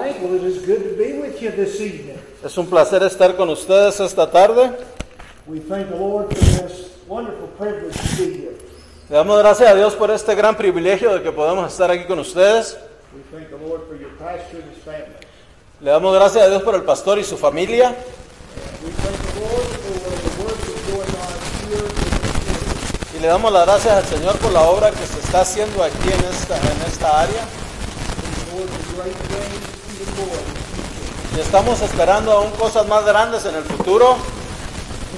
right. Well, it is good to be with you this evening. Es un placer estar con ustedes esta tarde. We thank the Lord for this wonderful privilege to be here. Le damos gracias a Dios por este gran privilegio de que podamos estar aquí con ustedes. We thank the Lord for your pastor and his family. Le damos gracias a Dios por el pastor y su familia. We thank the Lord for the work that's going on here. Y le damos las gracias al Señor por la obra que se está haciendo aquí en esta, en esta área. Y estamos esperando aún cosas más grandes en el futuro.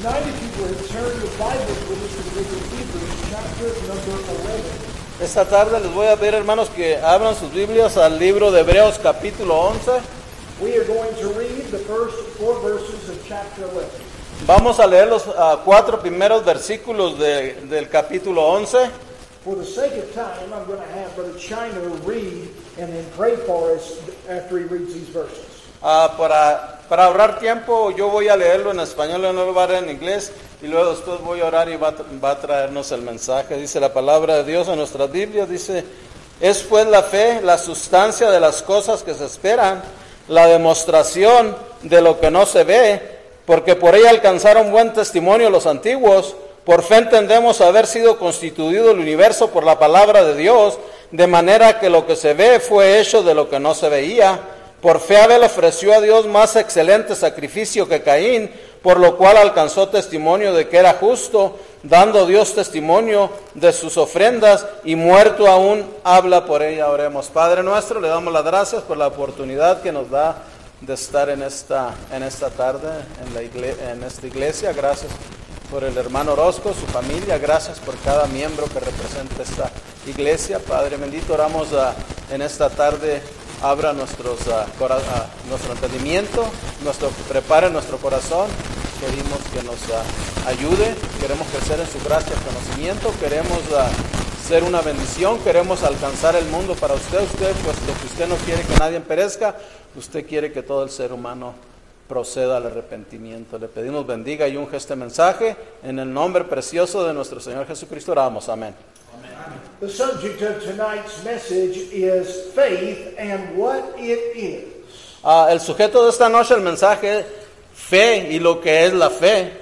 Tonight, if you would turn your Bibles with us to the book of Hebrews, chapter number 11. Esta tarde les voy a pedir, hermanos, que abran sus Biblias al libro de Hebreos capítulo 11. We are going to read the first four verses of chapter 11. Vamos a leer los ah, cuatro primeros versículos de- del capítulo 11. For the sake of time, I'm going to have Brother China read and then pray for us after he reads these verses. Ah, para, ahorrar tiempo, yo voy a leerlo en español, no lo voy a en inglés, y luego después voy a orar y va a traernos el mensaje. Dice la palabra de Dios en nuestra Biblia, dice, es pues la fe, la sustancia de las cosas que se esperan, la demostración de lo que no se ve, porque por ella alcanzaron buen testimonio los antiguos. Por fe entendemos haber sido constituido el universo por la palabra de Dios, de manera que lo que se ve fue hecho de lo que no se veía. Por fe Abel ofreció a Dios más excelente sacrificio que Caín, por lo cual alcanzó testimonio de que era justo, dando Dios testimonio de sus ofrendas y muerto aún habla por ella. Oremos. Padre nuestro, le damos las gracias por la oportunidad que nos da de estar en esta, en esta tarde en, la en esta iglesia. Gracias por el hermano Orozco, su familia. Gracias por cada miembro que representa esta iglesia. Padre bendito, oramos ah, en esta tarde. Abra nuestros, ah, ah, nuestro entendimiento, prepare nuestro corazón. Pedimos que nos ayude. Queremos crecer en su gracia y conocimiento. Queremos ser una bendición. Queremos alcanzar el mundo para usted. Usted, puesto que usted no quiere que nadie perezca, usted quiere que todo el ser humano proceda al arrepentimiento. Le pedimos bendiga y unge este mensaje en el nombre precioso de nuestro Señor Jesucristo. Oramos, amén. The subject of tonight's message is faith and what it is. Ah, el sujeto de esta noche, el mensaje, fe y lo que es la fe.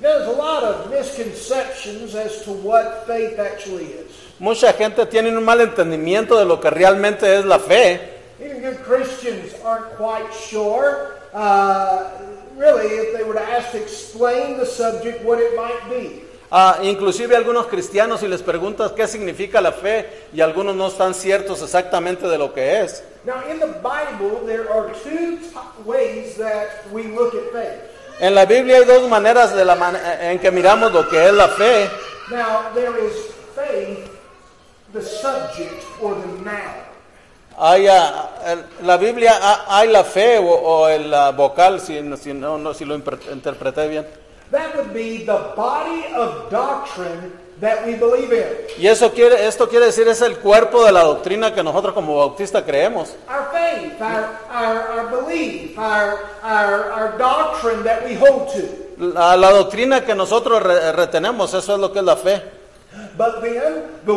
There's a lot of misconceptions as to what faith actually is. Mucha gente tiene un mal entendimiento de lo que realmente es la fe. Even good Christians aren't quite sure, uh, really, if they were to ask to explain the subject, what it might be. Ah, inclusive algunos cristianos, si les preguntas qué significa la fe, y algunos no están ciertos exactamente de lo que es. Now, in the Bible, there are two ways that we look at faith. En la Biblia hay dos maneras de la man- en que miramos lo que es la fe. Now, there is faith, the subject or the noun. Hay, ah, el- la Biblia ah, hay la fe o, o el ah, vocal, si, si no, no, si lo interpreté bien. That would be the body of doctrine that we believe in. Y eso quiere, esto quiere decir es el cuerpo de la doctrina que nosotros como bautistas creemos. Our faith, our, our, our belief, our, our, our doctrine that we hold to. La, la doctrina que nosotros re- retenemos, eso es lo que es la fe. But then, the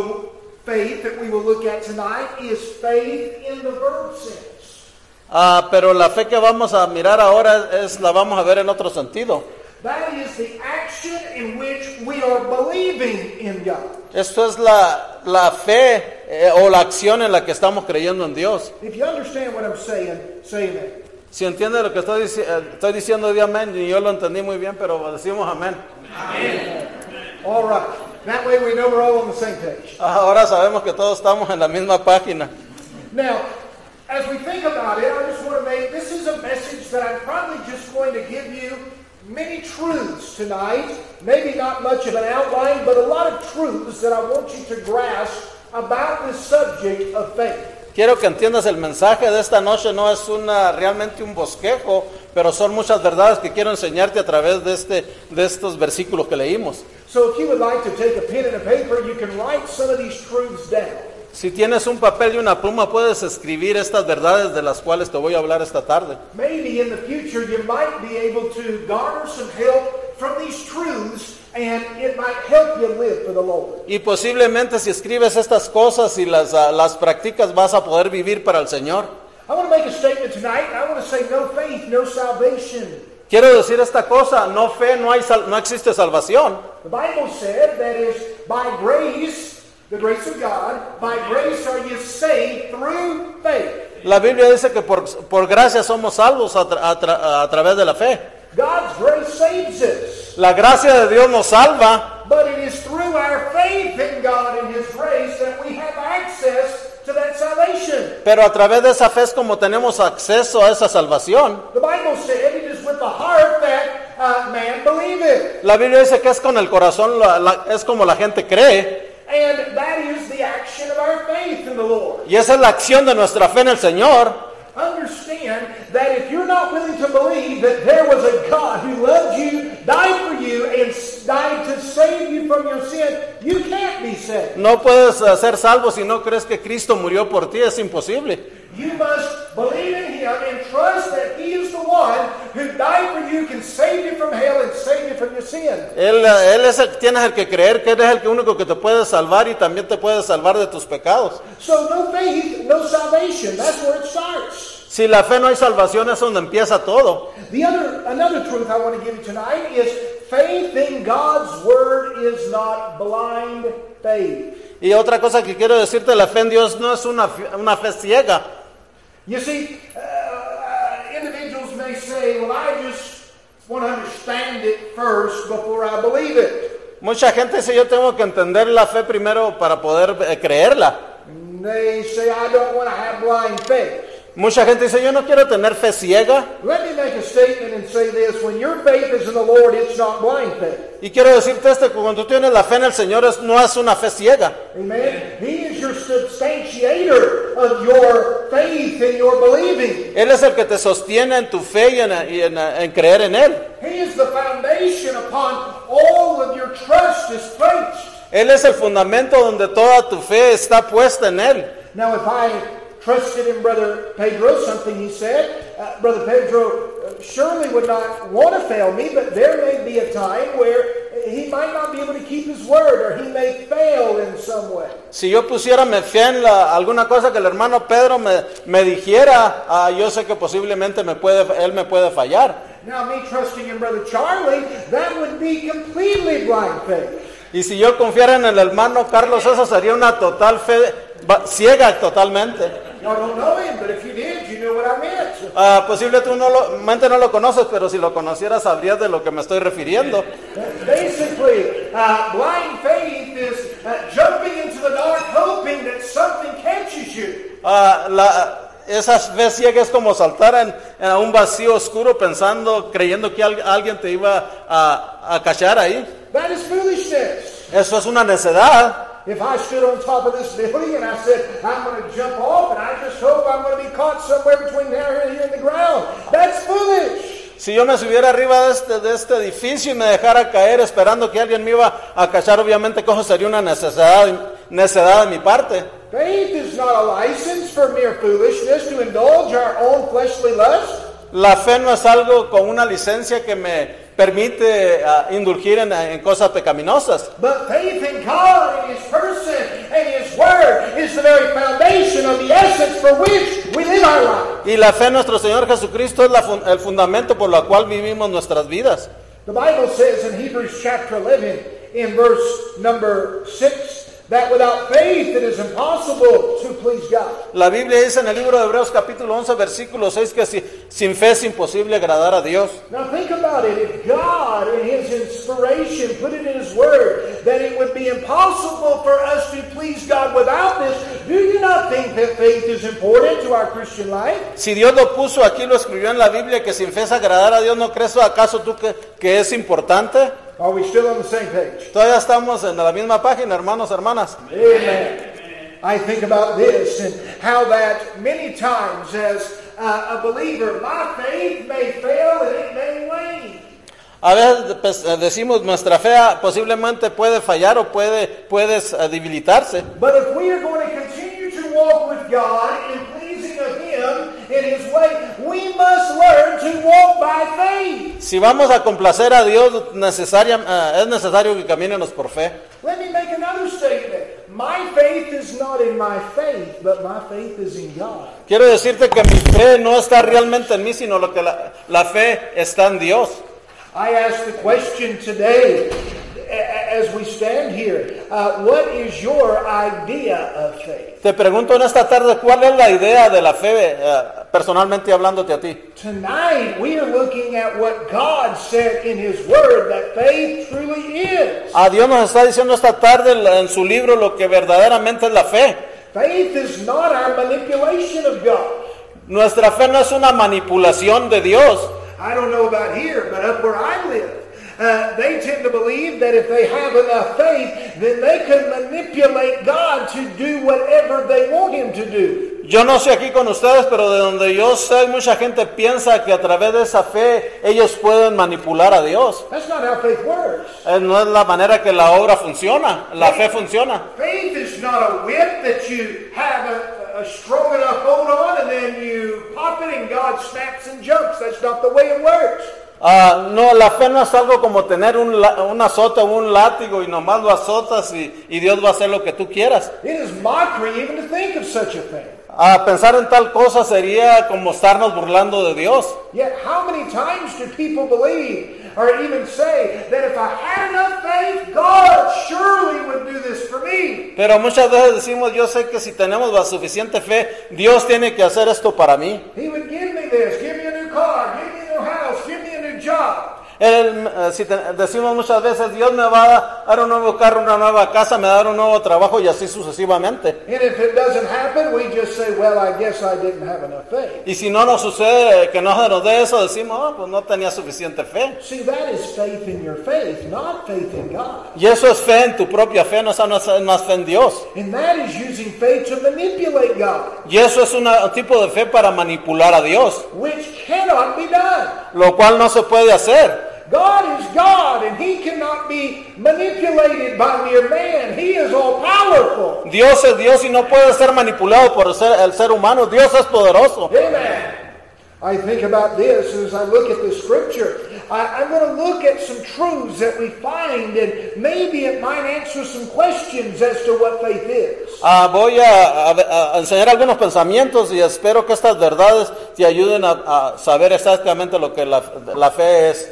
faith that we will look at tonight is faith in the verb sense. Ah, pero la fe que vamos a mirar ahora es la vamos a ver en otro sentido. That is the action in which we are believing in God. Esto es la, la fe eh, o la acción en la que estamos creyendo en Dios. If you understand what I'm saying, say amen. Si entiende lo que estoy, dici- eh, estoy diciendo, di amén. Y yo lo entendí muy bien, pero decimos amén. All right. That way we know we're all on the same page. Ahora sabemos que todos estamos en la misma página. Now, as we think about it, I just want to make this is a message that I'm probably just going to give you many truths tonight. Maybe not much of an outline, but a lot of truths that I want you to grasp about this subject of faith. Quiero que entiendas el mensaje de esta noche, no es una, realmente un bosquejo, pero son muchas verdades que quiero enseñarte a través de, este, de estos versículos que leímos. So if you would like to take a pen and a paper, you can write some of these truths down. Si tienes un papel y una pluma, puedes escribir estas verdades de las cuales te voy a hablar esta tarde. Maybe in the future you might be able to garner some help from these truths and it might help you live for the Lord. Y posiblemente si escribes estas cosas y las, ah, las practicas vas a poder vivir para el Señor. I want to make a statement tonight. I want to say no faith, no salvation. Quiero decir esta cosa, no fe, no, hay sal- no existe salvación. The Bible said that is by grace, the grace of God, by grace are you saved through faith. La Biblia dice que por, por gracia somos salvos a, tra- a tra- a través de la fe. God's grace saves us. La gracia de Dios nos salva, But it is through our faith in God and His grace that we have access to that salvation. pero a través de esa fe es como tenemos acceso a esa salvación. The Bible said it is with the heart that uh, man believeth. La Biblia dice que es con el corazón, la- la- es como la gente cree. And that is the action of our faith in the Lord. Y esa es la acción de nuestra fe en el Señor. Understand that if you're not willing to believe that there was a God who loved you, died for you, and died to save you from your sin, you can't be saved. No puedes eh, ser salvo si no crees que Cristo murió por ti, es imposible. You must believe in Him and trust that He is the one who died for you, can save you from hell, and save you from your sin. Él, eh, él es el, tienes el que creer que Él es el único que te puede salvar y también te puede salvar de tus pecados. So no faith, no salvation. That's where it starts. Si la fe no hay salvación es donde empieza todo. The other, another truth I want to give you tonight is faith in God's Word is not blind faith. Y otra cosa que quiero decirte, la fe en Dios no es una, una fe ciega. You see, uh, uh, individuals may say, well, I just want to understand it first before I believe it. Mucha gente dice, yo tengo que entender la fe primero para poder eh, creerla. They say, I don't want to have blind faith. Mucha gente dice, yo no quiero tener fe ciega. Let me make a statement and say this. When your faith is in the Lord, it's not blind faith. Y quiero decirte esto, cuando tú tienes la fe en el Señor no es una fe ciega. Amen. He is your substantiator of your faith and your believing. Él es el que te sostiene en tu fe y en, y en- en creer en Él. He is the foundation upon all of your trust is placed. Él es el fundamento donde toda tu fe está puesta en Él. Now, if I trusted in Brother Pedro, something he said, uh, Brother Pedro uh, surely would not want to fail me, but there may be a time where he might not be able to keep his word or he may fail in some way. Si yo pusiera mi fe en la- alguna cosa que el hermano Pedro me, me dijera, ah, yo sé que posiblemente me puede, él me puede fallar. Now, me trusting in Brother Charlie, that would be completely blind faith. Y si yo confiara en el hermano Carlos, eso sería una total fe ciega totalmente. Y'all don't know him, but if you did, you know what I meant. Ah, posible tú no lo, mente no lo conoces, pero si lo conocieras sabrías de lo que me estoy refiriendo. Basically, uh, blind faith is uh, jumping into the dark hoping that something catches you. Ah, la, esa fe ciega es como saltar en, en un vacío oscuro pensando, creyendo que al- alguien te iba a, a cachar ahí. That is foolishness. Eso es una necedad. If I stood on top of this building and I said, I'm going to jump off and I just hope I'm going to be caught somewhere between there and here in the ground, that's foolish. Si yo me subiera arriba de este, de este edificio y me dejara caer esperando que alguien me iba a cachar, obviamente eso sería una necesidad, necedad de mi parte. Faith is not a license for mere foolishness to indulge our own fleshly lust. La fe no es algo con una licencia que me permite ah, indulgir en, en cosas pecaminosas. But faith in God and His person and His Word is the very foundation of the essence for which we live our life. Y la fe en nuestro Señor Jesucristo es la fun- el fundamento por el cual vivimos nuestras vidas. The Bible says in Hebrews chapter 11, in verse number 6, that without faith it is impossible to please God. La Biblia dice en el libro de Hebreos capítulo 11 versículo 6 que si- sin fe es imposible agradar a Dios. Now think about it. If God, in His inspiration, put it in His Word that it would be impossible for us to please God without this, do you not think that faith is important to our Christian life? Si Dios lo puso aquí, lo escribió en la Biblia, que sin fe es agradar a Dios, ¿no crees acaso tú que, que es importante? Are we still on the same page? Todavía estamos en la misma página, hermanos, hermanas. Amen. I think about this and how that many times as uh, a believer, my faith may fail and it may wane. A veces pues, eh, decimos nuestra fe ah, posiblemente puede fallar o puede puedes eh, debilitarse. But if we are going to continue to walk with God in pleasing of Him in His way, we must learn to walk by faith. Si vamos a complacer a Dios, necesaria, eh, es necesario que caminemos por fe. Let me make another statement. my faith is not in my faith, but my faith is in God. Quiero decirte que mi fe no está realmente en mí, sino lo que la, la fe está en Dios. I ask the question today, as we stand here, uh, what is your idea of faith? Te pregunto en esta tarde, ¿cuál es la idea de la fe, eh, personalmente hablándote a ti? Tonight, we are looking at what God said in His Word that faith truly is. A Dios nos está diciendo esta tarde en su libro lo que verdaderamente es la fe. Faith is not our manipulation of God. Nuestra fe no es una manipulación de Dios. I don't know about here, but up where I live, uh, they tend to believe that if they have enough faith, then they can manipulate God to do whatever they want Him to do. Yo no sé aquí con ustedes, pero de donde yo sé, mucha gente piensa que a través de esa fe ellos pueden manipular a Dios. That's not how faith works. Eh, No es la manera que la obra funciona, la fe funciona. Faith is not a whip that you have a, a strong enough hold on and then you pop it and God snaps and jumps. That's not the way it works. Ah, no, la fe no es algo como tener un, un azote o un látigo y nomás lo azotas y, y Dios va a hacer lo que tú quieras. It is mockery even to think of such a thing. Pensar en tal cosa sería como estarnos burlando de Dios. Yet, how many times do people believe or even say that if I had enough faith, God surely would do this for me? Pero muchas veces decimos, yo sé que si tenemos la suficiente fe, Dios tiene que hacer esto para mí. He would give me this, give me a new car, give me a new house, give job. Eh, si te- decimos muchas veces, Dios me va a dar un nuevo carro, una nueva casa, me va a dar un nuevo trabajo y así sucesivamente. And if it doesn't happen, we just say, well, I guess I didn't have enough faith. Y si no nos sucede que no nos dé eso, decimos, "Ah, pues no tenía suficiente fe. See, that is faith in your faith, not faith in God. Y eso es fe en tu propia fe, no es más fe en Dios. And that is using faith to manipulate God, Y eso es un tipo de fe para manipular a Dios, which cannot be done. lo cual no se puede hacer. God is God, and He cannot be manipulated by mere man. He is all powerful. Dios es Dios y no puede ser manipulado por el ser, el ser humano. Dios es poderoso. Amen. I think about this as I look at the scripture. I, I'm going to look at some truths that we find, and maybe it might answer some questions as to what faith is. Ah, voy a, a- a enseñar algunos pensamientos y espero que estas verdades te ayuden a, a saber exactamente lo que la, la fe es.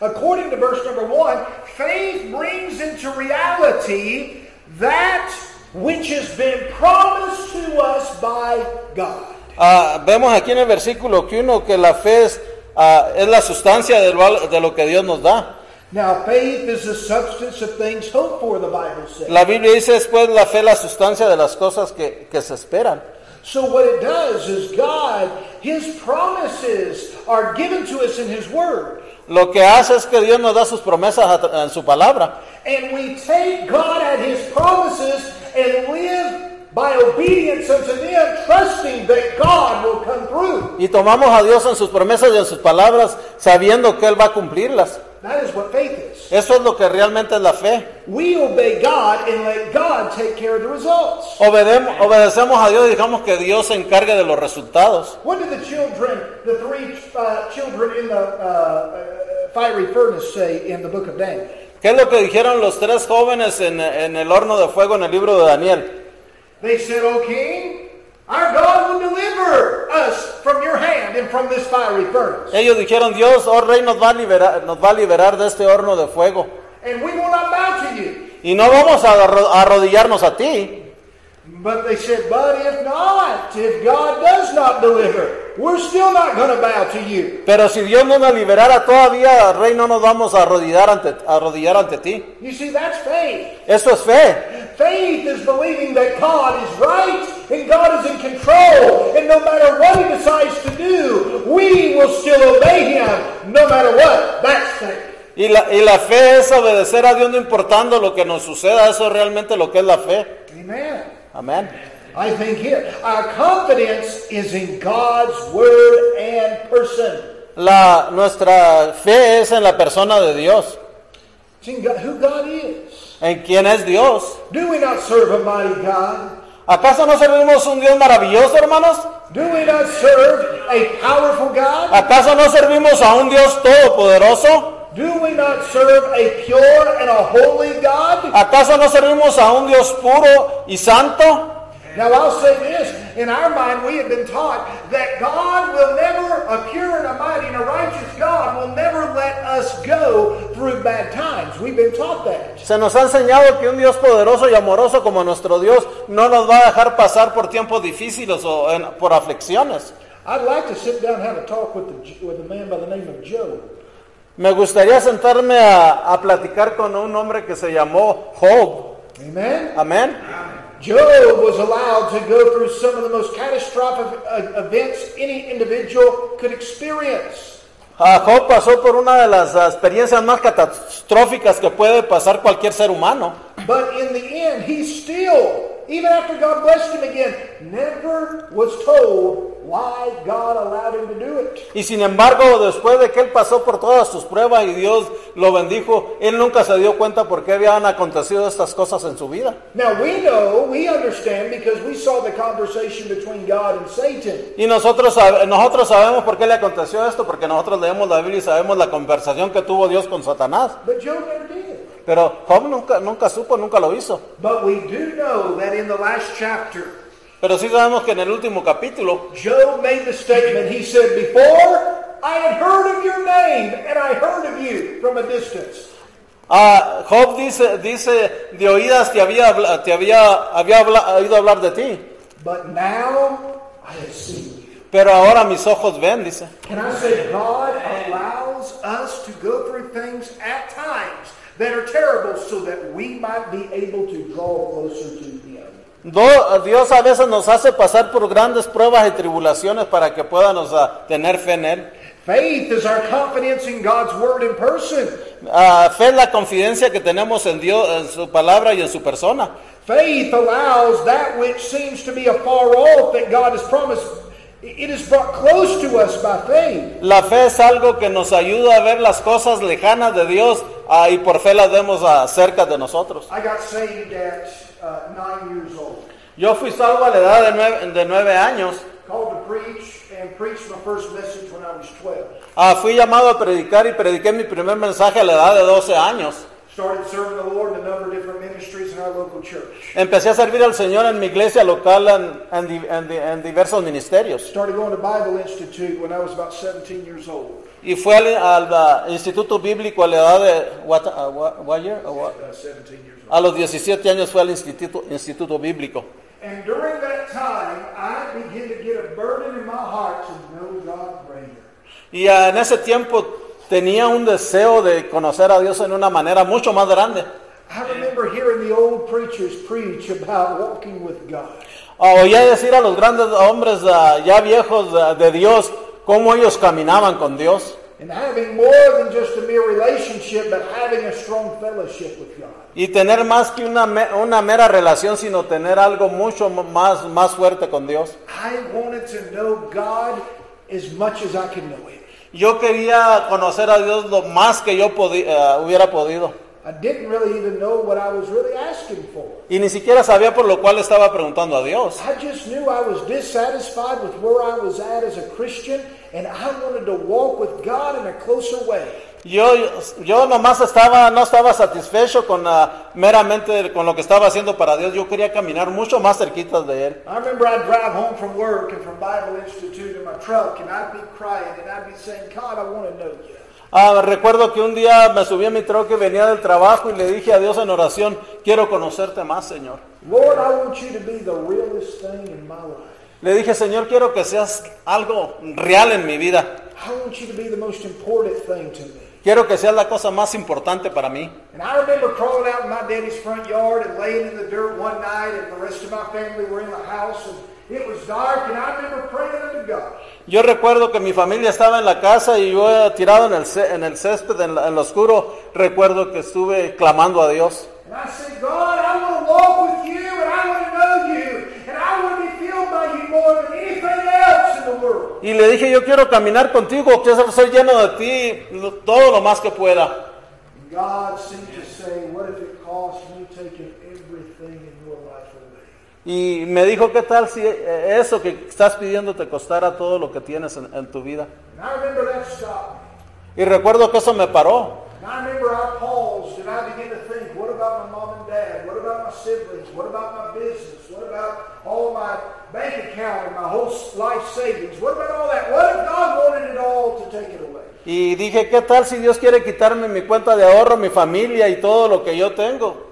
According to verse number one, faith brings into reality that which has been promised to us by God. Ah, vemos aquí en el versículo que uno que la fe es, ah, es la sustancia de lo, de lo que Dios nos da. Now, faith is the substance of things hoped for, the Bible says. La Biblia dice después la fe la sustancia de las cosas que, que se esperan. So, what it does is God, His promises are given to us in His Word. Lo que hace es que Dios nos da sus promesas en su palabra. And we take God at His promises and live by obedience unto them, trusting that God will come through. Y tomamos a Dios en sus promesas y en sus palabras sabiendo que Él va a cumplirlas. That is what faith is. Eso es lo que realmente es la fe. We obey God and let God take care of the results. Obedem- obedecemos a Dios y dejamos que Dios se encargue de los resultados. What did the children, the three uh, children in the uh, uh, fiery furnace, say in the book of Daniel? ¿Qué es lo que dijeron los tres jóvenes en, en el horno de fuego en el libro de Daniel? They said, O king, our God will deliver us from your hand and from this fiery furnace. Ellos dijeron, Dios, oh rey, nos va a liberar, nos va a liberar de este horno de fuego. And we will not bow to you. Y no vamos a arro- a arrodillarnos a ti. But they said, But if not, if God does not deliver, we're still not going to bow to you. Pero si Dios no nos liberara todavía, rey, no nos vamos a arrodillar ante, a arrodillar ante ti. You see, that's faith. Eso es fe. Faith is believing that God is right and God is in control. And no matter what He decides to do, we will still obey Him no matter what. That's faith. Y la, y la fe es obedecer a Dios no importando lo que nos suceda. Eso es realmente lo que es la fe. Amen. Amén. I think here, our confidence is in God's Word and person. La, nuestra fe es en la persona de Dios, It's in God, who God is. en quién es Dios. Do we not serve a mighty God? ¿Acaso no servimos un Dios maravilloso, hermanos? Do we not serve a powerful God? ¿Acaso no servimos a un Dios todopoderoso? Do we not serve a pure and a holy God? ¿Acaso no servimos a un Dios puro y santo? Now I'll say this, in our mind we have been taught that God will never, a pure and a mighty and a righteous God will never let us go through bad times. We've been taught that. Se nos ha enseñado que un Dios poderoso y amoroso como nuestro Dios no nos va a dejar pasar por tiempos difíciles o en- por aflicciones. I'd like to sit down and have a talk with, the, with a man by the name of Job. Me gustaría sentarme a, a platicar con un hombre que se llamó Job. Amen? Amén. Job was allowed to go through some of the most catastrophic uh, events any individual could experience. Ah, Job pasó por una de las experiencias más catastróficas que puede pasar cualquier ser humano. But in the end, he still, even after God blessed him again, never was told why God allowed him to do it. Y sin embargo, después de que él pasó por todas sus pruebas y Dios lo bendijo, él nunca se dio cuenta por qué habían acontecido estas cosas en su vida. Now we know, we understand because we saw the conversation between God and Satan. Y nosotros, nosotros sabemos por qué le aconteció esto, porque nosotros leemos la Biblia y sabemos la conversación que tuvo Dios con Satanás. But Job never did. Pero Job nunca, nunca supo, nunca lo hizo. But we do know that in the last chapter, Pero sí sabemos que en el último capítulo, Job made the statement, he said, Before I had heard of your name, and I heard of you from a distance. ah, Job dice, dice de oídas que había, te había, había habla- oído hablar de ti. But now I have seen you. Pero ahora mis ojos ven, dice. Can I say God allows us to go through things at times that are terrible so that we might be able to draw closer to Him? Dios a veces nos hace pasar por grandes pruebas y tribulaciones para que podamos tener fe en Él. Faith is our confidence in God's Word in person. Ah, fe es la confidencia que tenemos en Dios, en su palabra y en su persona. Faith allows that which seems to be afar off that God has promised. It is brought close to us by faith. La fe es algo que nos ayuda a ver las cosas lejanas de Dios ah, y por fe las vemos ah, cerca de nosotros. I got saved at uh, nine years old. Yo fui salvo a la edad de nueve, de nueve años. Called to preach and preached my first message when I was 12. Ah, fui llamado a predicar y prediqué mi primer mensaje a la edad de 12 años. Started serving the Lord in a number of different ministries in our local church. Empecé a servir al Señor en mi iglesia local en, en diversos ministerios. Started going to Bible Institute when I was about 17 years old. Y fue al, al, Instituto Bíblico a la edad de... what- ah, what- what year? Uh, 17 years old. A los 17 años fue al Instituto, Instituto Bíblico. And during that time, I began to get a burden in my heart to know God greater. Y en ese tiempo tenía un deseo de conocer a Dios en una manera mucho más grande. I remember hearing the old preachers preach about walking with God. Oía decir a los grandes hombres ah, ya viejos ah, de Dios cómo ellos caminaban con Dios. And having more than just a mere relationship, but having a strong fellowship with God. Y tener más que una, una mera relación, sino tener algo mucho más, más fuerte con Dios. I wanted to know God as much as I could know Him. Yo quería conocer a Dios lo más que yo ah, hubiera podido. I didn't really even know what I was really asking for. Y ni siquiera sabía por lo cual estaba preguntando a Dios. I just knew I was dissatisfied with where I was at as a Christian, and I wanted to walk with God in a closer way. Yo, yo nomás estaba, no estaba satisfecho con meramente con lo que estaba haciendo para Dios. Yo quería caminar mucho más cerquita de Él. I Ah, recuerdo que un día me subí a mi troque venía del trabajo y le dije a Dios en oración, quiero conocerte más, Señor. Lord, I want you to be the realest thing in my life. Le dije, Señor, quiero que seas algo real en mi vida. I want you to be the most important thing to me. Quiero que seas la cosa más importante para mí. And Yo recuerdo que mi familia estaba en la casa y yo tirado en el, en el césped, en, la- en lo oscuro, recuerdo que estuve clamando a Dios. And I said, God, I want to walk with you, and I want to know you, and I want to be filled by you more than anything else in the world. Y le dije, yo quiero caminar contigo, quiero ser lleno de ti todo lo más que pueda. God seemed to say, What if it cost me taking everything in your life? Y me dijo, ¿qué tal si eh, eso que estás pidiendo te costara todo lo que tienes en, en tu vida? Y recuerdo que eso me paró. And I remember I paused and I began to think, what about my mom and dad? What about my siblings? What about my business? What about all my bank account and my whole life savings? What about all that? What if God wanted it all to take it away? Y dije, ¿qué tal si Dios quiere quitarme mi cuenta de ahorro, mi familia y todo lo que yo tengo?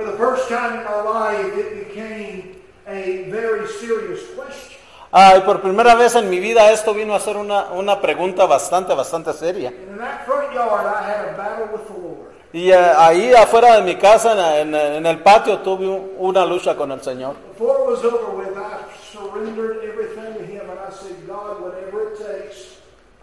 For the first time in my life, it became a very serious question. Ah, y por primera vez en mi vida esto vino a ser una, una pregunta bastante, bastante seria. And in that front yard, I had a battle with the Lord. Y eh, ahí afuera de mi casa, en, en- en el patio, tuve un- una lucha con el Señor. Before it was over with, I surrendered everything to Him and I said, God, whatever it takes,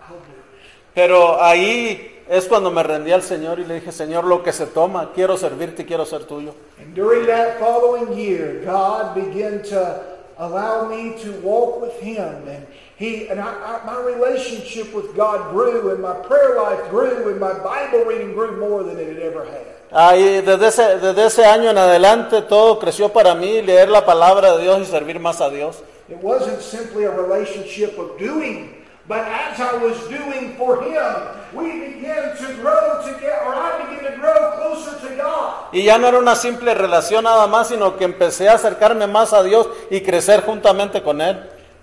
I'll do it. Pero ahí es cuando me rendí al Señor y le dije, Señor, lo que se toma, quiero servirte y quiero ser tuyo. And during that following year, God began to allow me to walk with Him, and He and I, I, my relationship with God grew, and my prayer life grew, and my Bible reading grew more than it had ever had. Ahí, desde ese, desde ese año en adelante todo creció para mí, leer la palabra de Dios y servir más a Dios. It wasn't simply a relationship of doing, but as I was doing for Him, we began to grow together, or I began to grow closer to God. Y ya no era una simple relación nada más, sino que empecé a acercarme más a Dios y crecer juntamente con Él.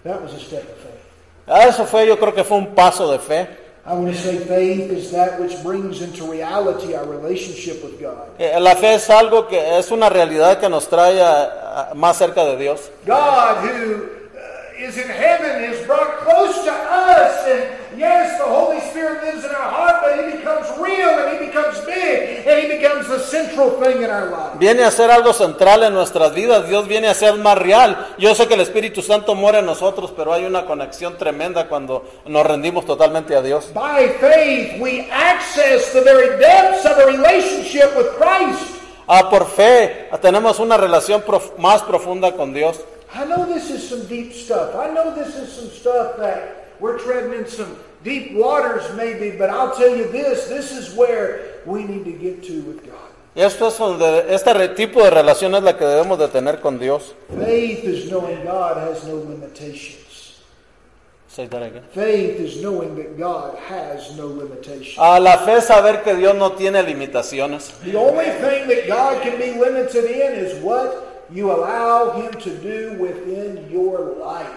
That was a step of faith. Ah, Eso fue, yo creo que fue un paso de fe. I want to say faith is that which brings into reality our relationship with God. La fe es algo que es una realidad que nos trae a- a- más cerca de Dios. God who is in heaven is brought close to us. And yes, the Holy Spirit lives in our heart, but He becomes real and He becomes big and He becomes the central thing in our life. Viene a ser algo central en nuestras vidas, Dios viene a ser más real. Yo sé que el Espíritu Santo muere en nosotros, pero hay una conexión tremenda cuando nos rendimos totalmente a Dios. By faith, we access the very depths of a relationship with Christ. Ah, por fe tenemos una relación prof- más profunda con Dios. I know this is some deep stuff. I know this is some stuff that we're treading in some deep waters, maybe, but I'll tell you this this is where we need to get to with God. Esto es donde este tipo de relación es la que debemos de tener con Dios. Faith is knowing God has no limitations. Say that again. Faith is knowing that God has no limitations. A la fe saber que Dios no tiene limitaciones. The only thing that God can be limited in is what you allow Him to do within your life.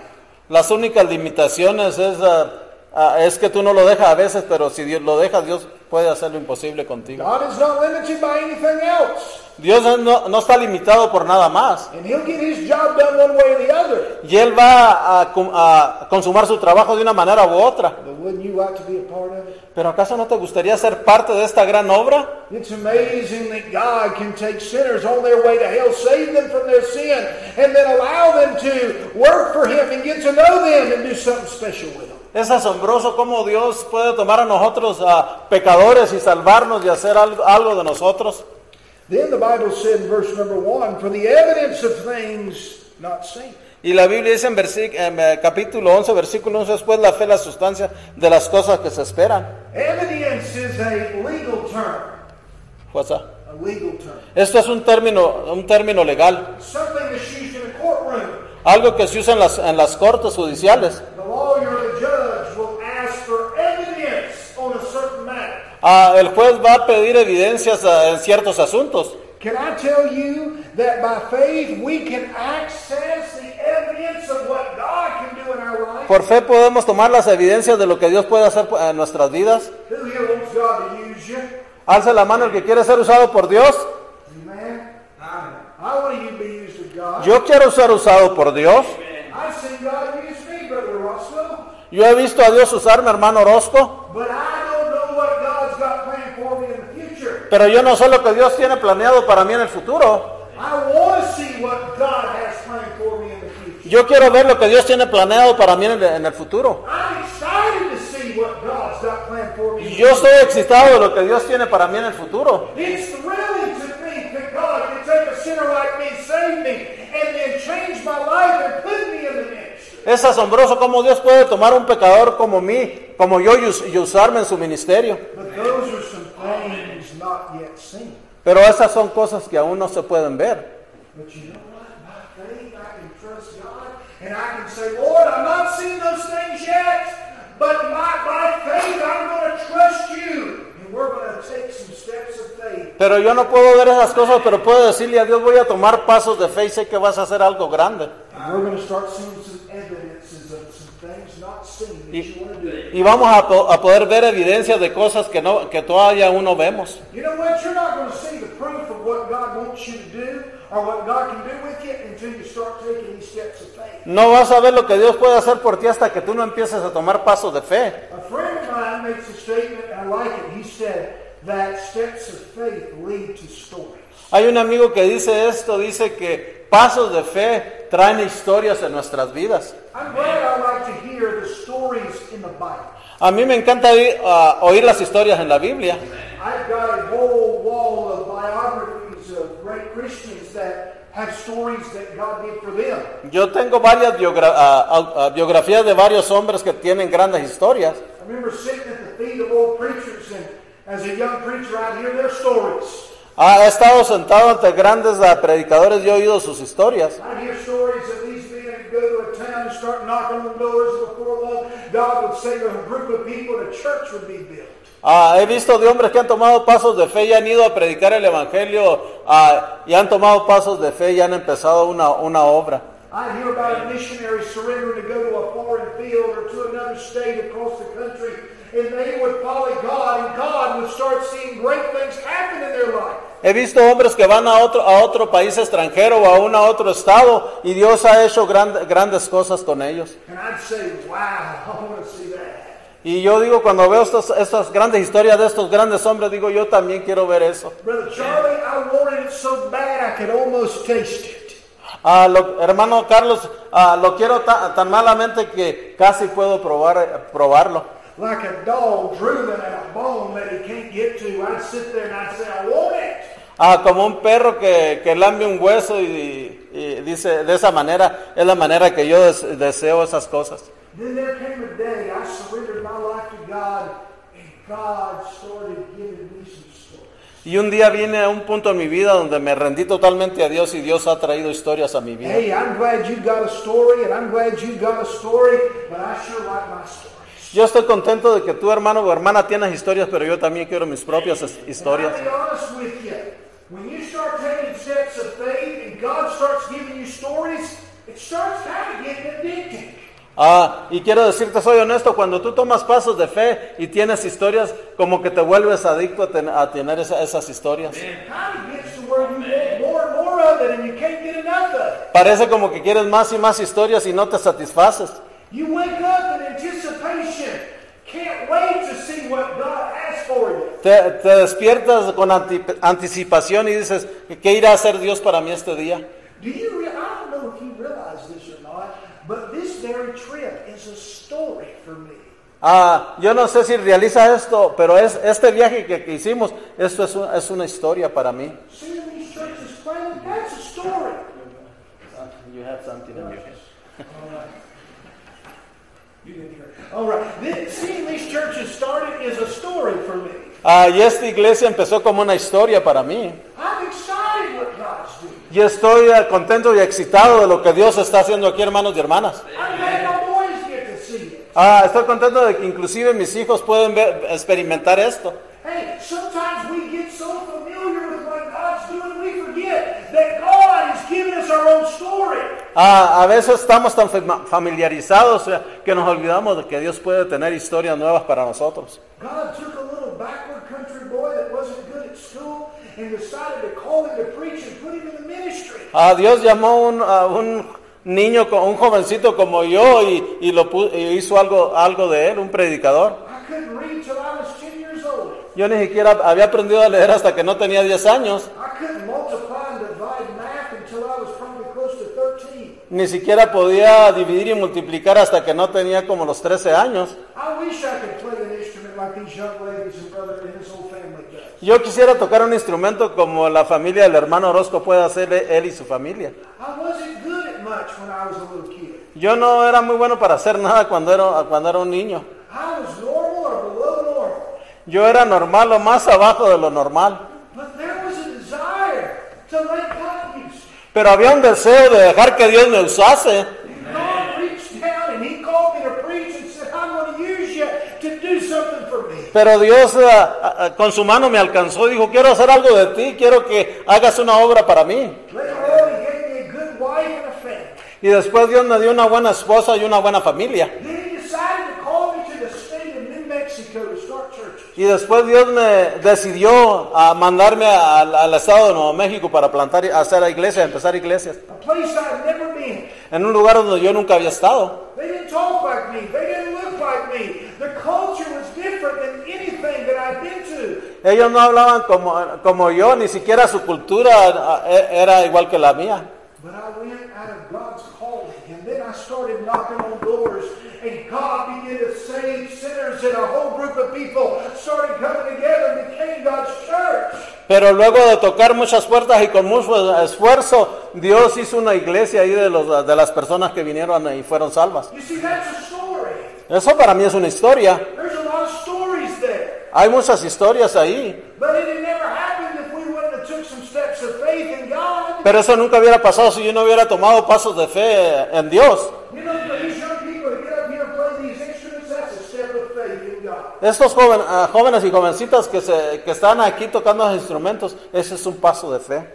Las únicas limitaciones es, ah, ah, es que tú no lo dejas a veces, pero si Dios lo deja, Dios puede hacer lo imposible contigo. God is not limited by anything else. Dios no, no está limitado por nada más. And He'll get His job done one way or the other. Y Él va a, consumar su trabajo de una manera u otra. But wouldn't you like to be a part of it? Pero ¿acaso no te gustaría ser parte de esta gran obra? It's amazing that God can take sinners on their way to hell, save them from their sin, and then allow them to work for Him and get to know them and do something special with them. Es asombroso cómo Dios puede tomar a nosotros, a pecadores, y salvarnos y hacer algo, algo de nosotros. Then the Bible said in verse number one, for the evidence of things not seen. Y la Biblia dice en, en, eh, capítulo 11, versículo 11, después la fe, la sustancia de las cosas que se esperan. Evidence is a legal term. What's that? A legal term. Esto es un término, un término legal, Something that's used in a courtroom. algo que se usa en las, en las cortes judiciales. The lawyer or the judge will ask for evidence on a certain matter. Ah, el juez va a pedir evidencias ah, en ciertos asuntos. Can I tell you that by faith we can access the evidence of what God can do in our life? Por fe podemos tomar las evidencias de lo que Dios puede hacer en nuestras vidas. Who here wants God to use you? La mano el que quiere ser usado por Dios. Amen. I want you to be used of God. Yo quiero ser usado por Dios. I've seen God use me, Brother Roscoe, Yo he visto a Dios usarme, hermano Orozco, but I don't know what God's got planned for me in the future. Pero yo no sé lo que Dios tiene planeado para mí en el futuro. Yo quiero ver lo que Dios tiene planeado para mí en el, futuro. Yo estoy excitado de lo que Dios tiene para mí en el futuro. Es asombroso cómo Dios puede tomar un pecador como mí, como yo, y usarme en su ministerio. Pero esas son cosas que aún no se pueden ver. But you know what? By faith, I can trust God, and I can say, Lord, I'm not seeing those things yet, but my, by faith, I'm going to trust you, and we're going to take Pero yo no puedo ver esas cosas, pero puedo decirle a Dios, voy a tomar pasos de fe y sé que vas a hacer algo grande. And we're going to start seeing some things do. Y vamos a, po- a poder ver evidencias de cosas que, no, que todavía aún no vemos. You know what? You're not going to see the proof of what God wants you to do or what God can do with you until you start taking these steps of faith. No vas a ver lo que Dios puede hacer por ti hasta que tú no empieces a tomar pasos de fe. A friend of mine makes a statement, and I like it. He said that steps of faith lead to stories. Hay un amigo que dice esto, dice que pasos de fe traen historias en nuestras vidas. I'm glad I like to hear the stories in the Bible. A mí me encanta oír, ah, oír las historias en la Biblia. I've got a whole wall of biographies of great Christians that have stories that God did for them. Yo tengo varias biogra- ah, ah, biografías de varios hombres que tienen grandes historias. I remember sitting at the feet of old preachers, and as a young preacher, I'd hear their stories. He estado sentado ante grandes predicadores y he oído sus historias. I'd hear stories of these men who'd go to a town and start knocking on the doors, and before long, God would send a group of people, and a church would be built. Ah, he visto de hombres que han tomado pasos de fe y han ido a predicar el Evangelio ah, y han tomado pasos de fe y han empezado una, una obra. I'd a a and they would follow God, and God would start seeing great things happen in their life. He visto hombres que van a otro, a otro país extranjero o aún a otro estado y Dios ha hecho gran- grandes cosas con ellos. And I'd say, wow, I want to see that. Y yo digo, cuando veo estos- estas grandes historias de estos grandes hombres, digo, yo también quiero ver eso. Brother Charlie, I wanted it so bad I could almost taste it. Ah, lo- hermano Carlos, ah, lo quiero ta- tan malamente que casi puedo probar, eh, probarlo. Like a dog drooling at a bone that he can't get to, I'd sit there and I'd say, I want it. Ah, como un perro que, que lambe un hueso y, y dice, de esa manera, es la manera que yo des- deseo esas cosas. Then there came a day I surrendered my life to God, and God started giving me some. Y un día vine a un punto en mi vida donde me rendí totalmente a Dios y Dios ha traído historias a mi vida. Hey, I'm glad you got a story, and I'm glad you got a story, but I sure like my stories. Yo estoy contento de que tu hermano o hermana tienes historias, pero yo también quiero mis propias historias. Ah, y quiero decirte, soy honesto, cuando tú tomas pasos de fe y tienes historias, como que te vuelves adicto a, ten- a tener esa- esas historias. Parece como que quieres más y más historias y no te satisfaces. You wake up in anticipation. Can't wait to see what God has for you. Te, te despiertas con anti- anticipación y dices, ¿qué irá a hacer Dios para mí este día? Do you? Re- I don't know if you realize this or not, but this very trip is a story for me. Ah, yo no sé si realiza esto, pero es este viaje que, que hicimos, esto es, un- es una historia para mí. Seeing these churches planted, that's a story. You didn't hear. All right. This, seeing these churches started is a story for me. Ah, y esta iglesia empezó como una historia para mí. I'm excited what God's doing. Y estoy ah, contento y excitado de lo que Dios está haciendo aquí, hermanos y hermanas. Ah, estoy contento de que inclusive mis hijos pueden ver- experimentar esto. Hey, sometimes we get so familiar with what God's doing, we forget that God has given us our own story. Ah, a veces estamos tan fam- familiarizados eh, que nos olvidamos de que Dios puede tener historias nuevas para nosotros. A Dios llamó a un, a un niño, un jovencito como yo y, y lo y hizo algo, algo de él, un predicador. I couldn't read till I was 10 years old. Yo ni siquiera había aprendido a leer hasta que no tenía 10 años. I couldn't multiply and divide math until I was probably close to 13. Ni siquiera podía dividir y multiplicar hasta que no tenía como los 13 años. Yo quisiera tocar un instrumento como la familia del hermano Orozco puede hacer él y su familia. Yo no era muy bueno para hacer nada cuando era, cuando era un niño. Yo era normal o más abajo de lo normal. Pero había un deseo de dejar que Dios me usase. Pero Dios ah, ah, con su mano me alcanzó y dijo, quiero hacer algo de ti, quiero que hagas una obra para mí. Y después Dios me dio una buena esposa y una buena familia. Then he decided to call me to the state of New Mexico to start churches. Y después Dios me decidió a mandarme al, al estado de Nuevo México para plantar, hacer iglesias, empezar iglesias. En un lugar donde yo nunca había estado. Ellos no hablaban como, como yo, ni siquiera su cultura ah, e- era igual que la mía. And God began to save sinners, and a whole group of people Pero luego de tocar muchas puertas y con mucho esfuerzo, Dios hizo una iglesia ahí de, los, de las personas que vinieron y fueron salvas. Eso para mí es una historia. Hay muchas historias ahí. But it had never happened if we wouldn't have took some steps of faith in God. Pero eso nunca hubiera pasado si yo no hubiera tomado pasos de fe en Dios. You know, for these young people to get up here and play these instruments, that's a step of faith in God. Estos joven- ah, jóvenes y jovencitas que, se, que están aquí tocando los instrumentos, ese es un paso de fe.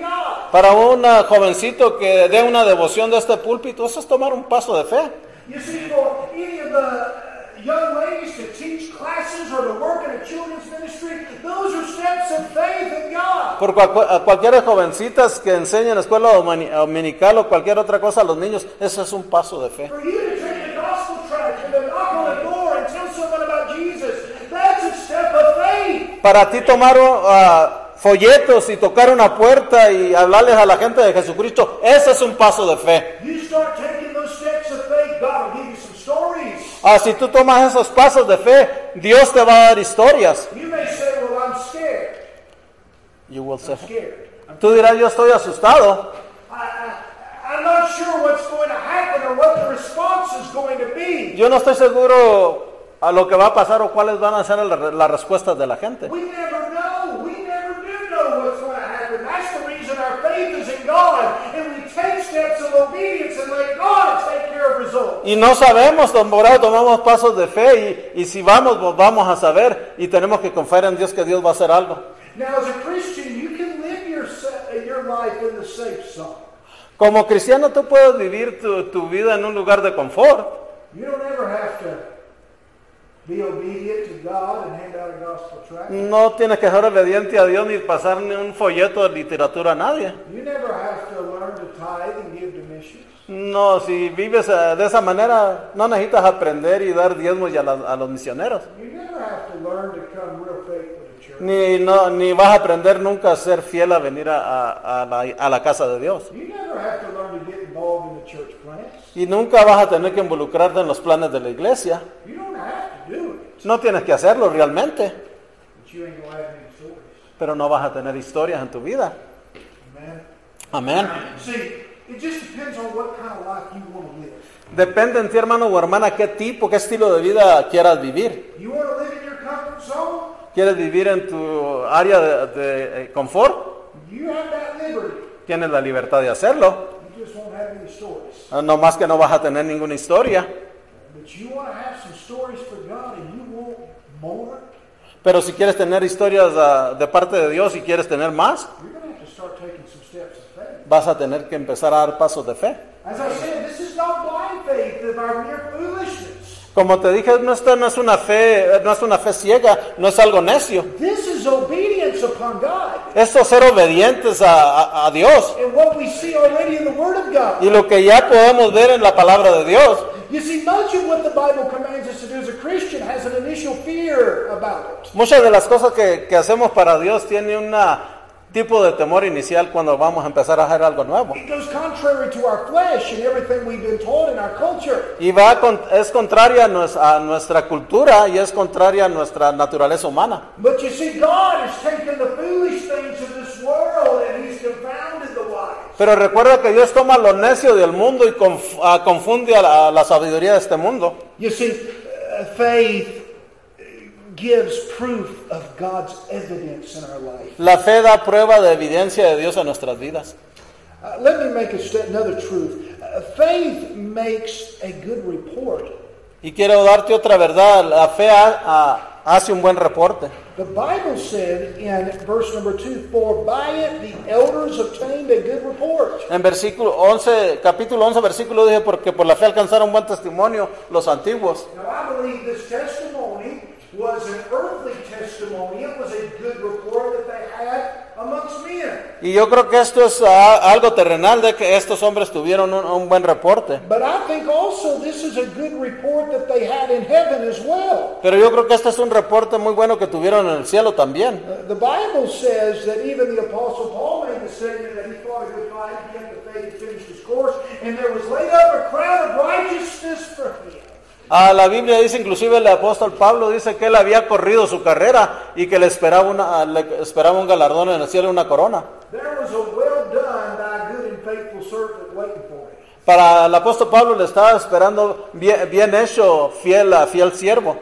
God. Para un ah, jovencito que dé una devoción de este púlpito, eso es tomar un paso de fe. You see, for any of the young ladies to teach classes or to work in a children's ministry, those are steps of faith in God. Por cual- jovencitas que enseñen en la escuela domini- dominical o cualquier otra cosa a los niños, eso es un paso de fe. For you to take the gospel tract and to knock on the door and tell someone about Jesus, that's a step of faith. Para ti tomar ah, folletos y tocar una puerta y hablarles a la gente de Jesucristo, ese es un paso de fe. Ah, si tú tomas esos pasos de fe, Dios te va a dar historias. You may say, Well, I'm scared. You will say- Scared. Tú dirás, yo estoy asustado. I, I, I'm not sure what's going to happen or what the response is going to be. Yo no estoy seguro a lo que va a pasar o cuáles van a ser la- las respuestas de la gente. We Y no sabemos, don Morado, tomamos pasos de fe y, y si vamos, vamos a saber y tenemos que confiar en Dios que Dios va a hacer algo. Now, as a Christian, you can live your, sa- your life in the safe zone. Como cristiano tú puedes vivir tu, tu vida en un lugar de confort. You don't ever have to No tienes que ser obediente a Dios ni pasar ni un folleto de literatura a nadie. No, si vives eh, de esa manera, no necesitas aprender y dar diezmos a, la- a los misioneros. Ni, no, ni vas a aprender nunca a ser fiel a venir a, a- a la, a la casa de Dios. Y nunca vas a tener que involucrarte en los planes de la iglesia. No tienes que hacerlo realmente, pero no vas a tener historias en tu vida. Amén. Depende en ti, hermano o hermana, qué tipo, qué estilo de vida quieras vivir. You want to live in your comfort zone? ¿Quieres vivir en tu área de, de, eh, confort? You have that liberty. Tienes la libertad de hacerlo. You just won't have any stories. Ah, No más que no vas a tener ninguna historia. But you want to have some stories for God and you want more, Pero si quieres tener historias ah, de parte de Dios y quieres tener más, you're going to have to start taking some steps of faith. vas a tener que empezar a dar pasos de fe. As I said, this is not blind faith of our mere foolishness. Como te dije, no, esta no es una fe, no es una fe ciega, no es algo necio. This is obedience upon God. Esto es ser obedientes a, a- a Dios. And what we see already in the Word of God. Y lo que ya podemos ver en la palabra de Dios. You see, much of what the Bible commands us to do as a Christian has an initial fear about it. Muchas de las cosas que, que hacemos para Dios tiene un tipo de temor inicial cuando vamos a empezar a hacer algo nuevo. It goes contrary to our flesh and everything we've been taught in our culture. Y va con- es contraria a nues- a nuestra cultura y es contraria a nuestra naturaleza humana. But you see, God has taken the foolish things of this world and He's confounded the wise. Pero recuerda que Dios toma lo necio del mundo y ah, confunde a la, a la sabiduría de este mundo. You see, uh, faith gives proof of God's evidence in our life. La fe da prueba de evidencia de Dios en nuestras vidas. Uh, let me make a another truth. Uh, faith makes a good report. Y quiero darte otra verdad, la fe ha- ha- hace un buen reporte. The Bible said in verse number 2, For by it the elders obtained a good report. En versículo 11, capítulo 11, versículo dije, porque por la fe alcanzaron buen testimonio los antiguos. Now, I believe this testimony was an earthly testimony. It was a good report that they had amongst men. Y yo creo que esto es ah, algo terrenal de que estos hombres tuvieron un, un buen reporte. But I think also this is a good report that they had in heaven as well. Pero yo creo que este es un reporte muy bueno que tuvieron en el cielo también. Uh, The Bible says that even the Apostle Paul made the statement that he fought a good fight, he kept the faith, he finished his course, and there was laid up a crown of righteousness for him. Ah, la Biblia dice, inclusive el apóstol Pablo dice que él había corrido su carrera y que le esperaba, una, ah, le esperaba un galardón en el cielo, una corona. A. Para el apóstol Pablo le estaba esperando bien, bien hecho, fiel, a fiel siervo.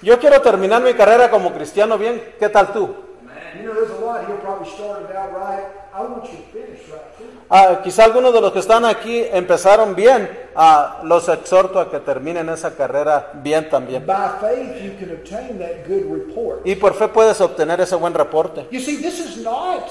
Yo quiero terminar mi carrera como cristiano bien. ¿Qué tal tú? You know, there's a lot here probably started out right. I want you to finish right too. Ah, quizá algunos de los que están aquí empezaron bien. Ah, los exhorto a que terminen esa carrera bien también. By faith, you can obtain that good report. Y por fe puedes obtener ese buen reporte. You see, this is not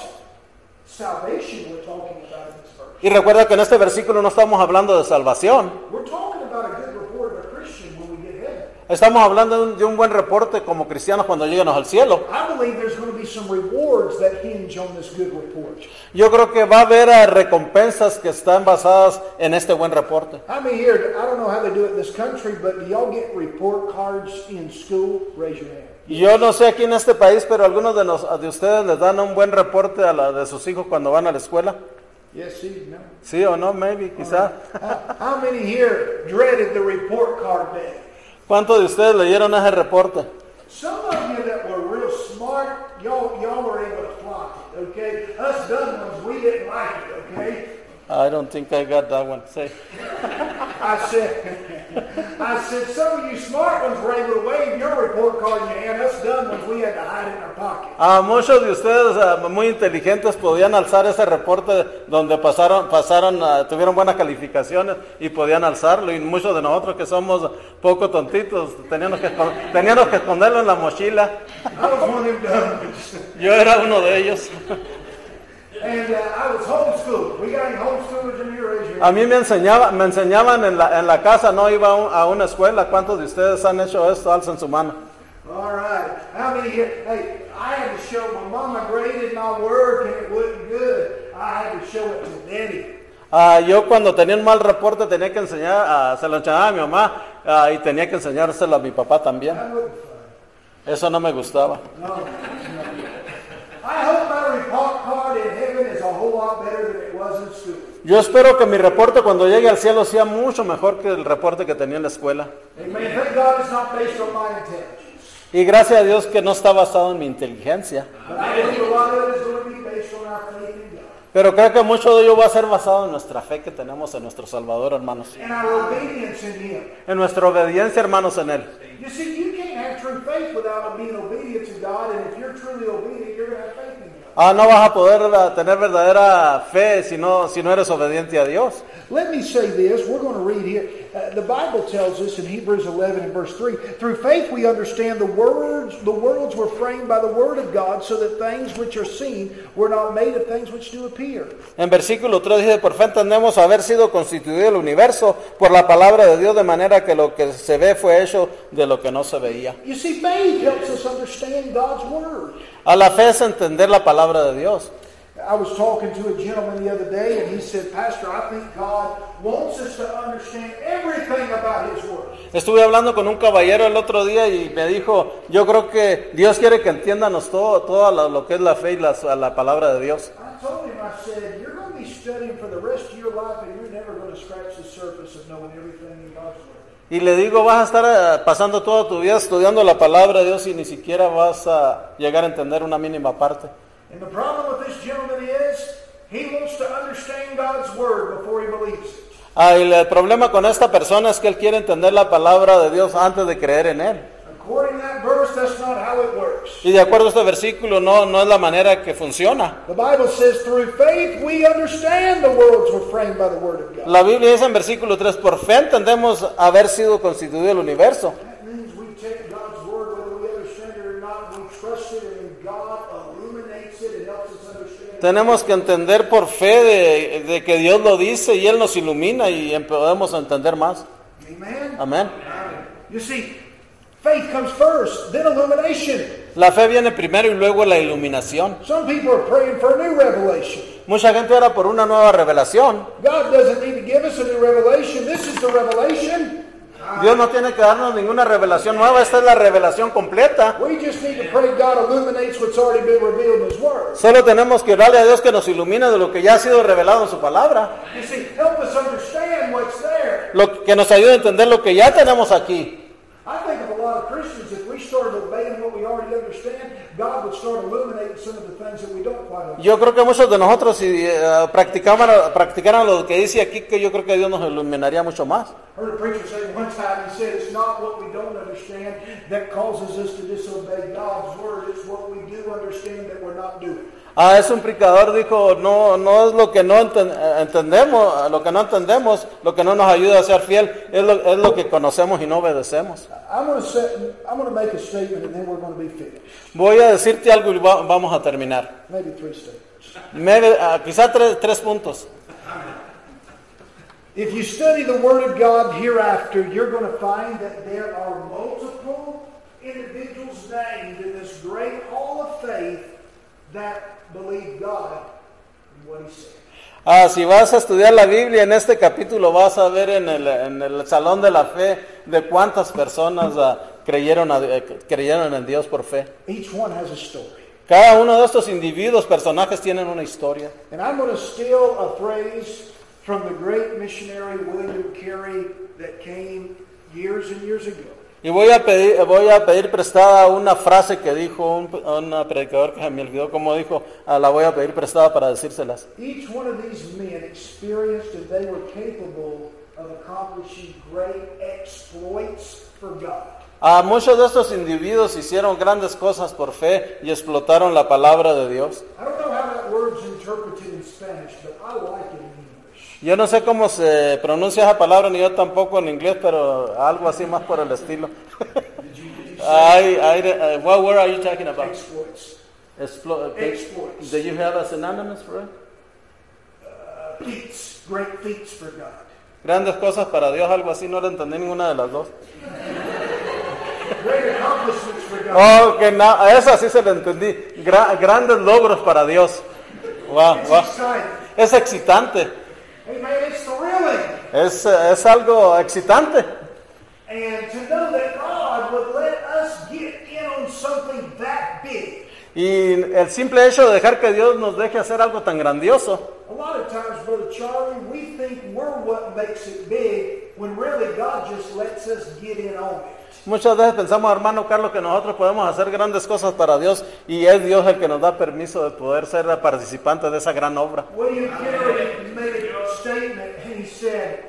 salvation we're talking about in this verse. Y recuerda que en este versículo no estamos hablando de salvación. We're talking about a good report of a Christian when we get heaven. Estamos hablando de un, de un buen reporte como cristianos cuando lleguemos al cielo. I believe there's going to be some rewards that hinge on this good report. Yo creo que va a haber ah, recompensas que están basadas en este buen reporte. I mean, here, I don't know how they do it in this country, but do y'all get report cards in school? Raise your hand. Y Yo no sé aquí en este país, pero algunos de, nos- de ustedes les dan un buen reporte a la de sus hijos cuando van a la escuela. Yes, see, no. Sí o no, maybe, quizá. How, how many here dreaded the report card day? ¿Cuántos de ustedes leyeron ese reporte? Some of you that were real smart, okay? Us dumb ones, we didn't like it, okay? I don't think I got that one. Sí. I said, I said, some of you smart ones were able to wave your report card in your hand. Us dumb ones, we had to hide it in our pocket. Ah, muchos de ustedes ah, muy inteligentes podían alzar ese reporte donde pasaron, pasaron, ah, tuvieron buenas calificaciones y podían alzarlo. Y muchos de nosotros que somos poco tontitos teníamos que, teníamos que esconderlo en la mochila. I was one of them. Yo era uno de ellos. A hand. mí me, enseñaba, me enseñaban en la, en la casa, no iba a, un- a una escuela. ¿Cuántos de ustedes han hecho esto? Alzan su mano. All right. How many here? Hey, I had to show my mama graded my work and it wasn't good. I had to show it to. Ah, yo cuando tenía un mal reporte tenía que enseñar, ah, se lo enseñaba a mi mamá ah, y tenía que enseñárselo a mi papá también. Eso no me gustaba. No, no. I hope my report card in heaven is a whole lot better than it was in school. Yo espero que mi reporte cuando llegue al cielo sea mucho mejor que el reporte que tenía en la escuela. Y gracias a Dios que no está basado en mi inteligencia. Pero creo que mucho de ello va a ser basado en nuestra fe que tenemos en nuestro Salvador, hermanos. En nuestra obediencia, hermanos, en Él. Ah, no vas a poder ah, tener verdadera fe si no, si no eres obediente a Dios. Let me say this. We're going to read here. Uh, the Bible tells us in Hebrews 11 and verse 3 through faith we understand the words, the worlds were framed by the Word of God, so that things which are seen were not made of things which do appear. En versículo 3 dice, por fe entendemos haber sido constituido el universo por la palabra de Dios, de manera que lo que se ve fue hecho de lo que no se veía. You see, faith helps us understand God's Word. A la fe es entender la palabra de Dios. I was talking to a gentleman the other day, and he said, Pastor, I think God wants us to understand everything about His Word. Estuve hablando con un caballero el otro día y me dijo, yo creo que Dios quiere que entiendanos todo, todo lo, lo que es la fe y la, la palabra de Dios. I told him, I said, you're going to be studying for the rest of your life, and you're never going to scratch the surface of knowing everything in God's Word. Y le digo, vas a estar eh, pasando toda tu vida estudiando la palabra de Dios y ni siquiera vas a llegar a entender una mínima parte. And the problem with this gentleman is he wants to understand God's word before he believes it. Ah, y el problema con esta persona es que él quiere entender la palabra de Dios antes de creer en él. According to that verse, that's not how it works. Y de acuerdo a este versículo, no, no es la manera que funciona. The Bible says, through faith we understand the worlds were framed by the Word of God. La Biblia dice en versículo 3, por fe entendemos haber sido constituido el universo. That means we take God's Word, whether we understand it or not, we trust it, and God illuminates it and helps us understand it. Tenemos que entender por fe de, de que Dios lo dice y Él nos ilumina y em- podemos entender más. Amen? Amén. You see, faith comes first, then illumination. La fe viene primero y luego la iluminación. Some people are praying for a new revelation. Mucha gente ora por una nueva revelación. Dios no tiene que darnos ninguna revelación nueva, esta es la revelación completa. Solo tenemos que orarle a Dios que nos ilumine de lo que ya ha sido revelado en su palabra, lo que nos ayude a entender lo que ya tenemos aquí. I think of a lot of Christians, if we started obeying what we already understand, God would start illuminating some of the things that we don't quite understand. Yo creo que muchos de nosotros si eh, practicaban, practicaran lo que dice aquí, que yo creo que Dios nos iluminaría mucho más. Ah, es un predicador dijo, no, no es lo que no enten- eh, entendemos, lo que no entendemos, lo que no nos ayuda a ser fiel, es lo, es lo que conocemos y no obedecemos. Voy a decirte algo y va- vamos a terminar. Maybe three statements. Me- ah, quizá tres, tres puntos. If you study the Word of God hereafter, you're going to find that there are multiple individuals named in this great hall of faith Ah, si vas a estudiar la Biblia en este capítulo vas a ver en el, en el salón de la fe de cuántas personas ah, creyeron, a- eh, creyeron en Dios por fe. Each one has a story. Cada uno de estos individuos, personajes, tienen una historia. And I'm going to steal a phrase from the great missionary William Carey that came years and years ago. Y voy a pedir, voy a pedir prestada una frase que dijo un, predicador que me olvidó cómo dijo, ah, la voy a pedir prestada para decírselas. Each one of these men experienced and they were capable of accomplishing great exploits for God. A muchos de estos individuos hicieron grandes cosas por fe y explotaron la palabra de Dios. I don't know how that word's interpreted in Spanish, but I like it. Yo no sé cómo se pronuncia esa palabra, ni yo tampoco en inglés, pero algo así más por el estilo. I, I, uh, what word are you talking about? Exploits. Explo- okay. Exploits. Do you have a synonymous for it? Uh, feats. Great feats for God. Grandes cosas para Dios, algo así, no le entendí ninguna de las dos. Great accomplishments for God. Oh, que na- a esa sí se le entendí. Gra- grandes logros para Dios. Wow, wow. Es excitante. Amen. It's thrilling. Es, es algo excitante. And to know that God would let us get in on something that big. Y el simple hecho de dejar que Dios nos deje hacer algo tan grandioso. A lot of times, Brother Charlie, we think we're what makes it big when really Get. Muchas veces pensamos, hermano Carlos, que nosotros podemos hacer grandes cosas para Dios y es Dios el que nos da permiso de poder ser participante de esa gran obra. William Carey made a statement and he said,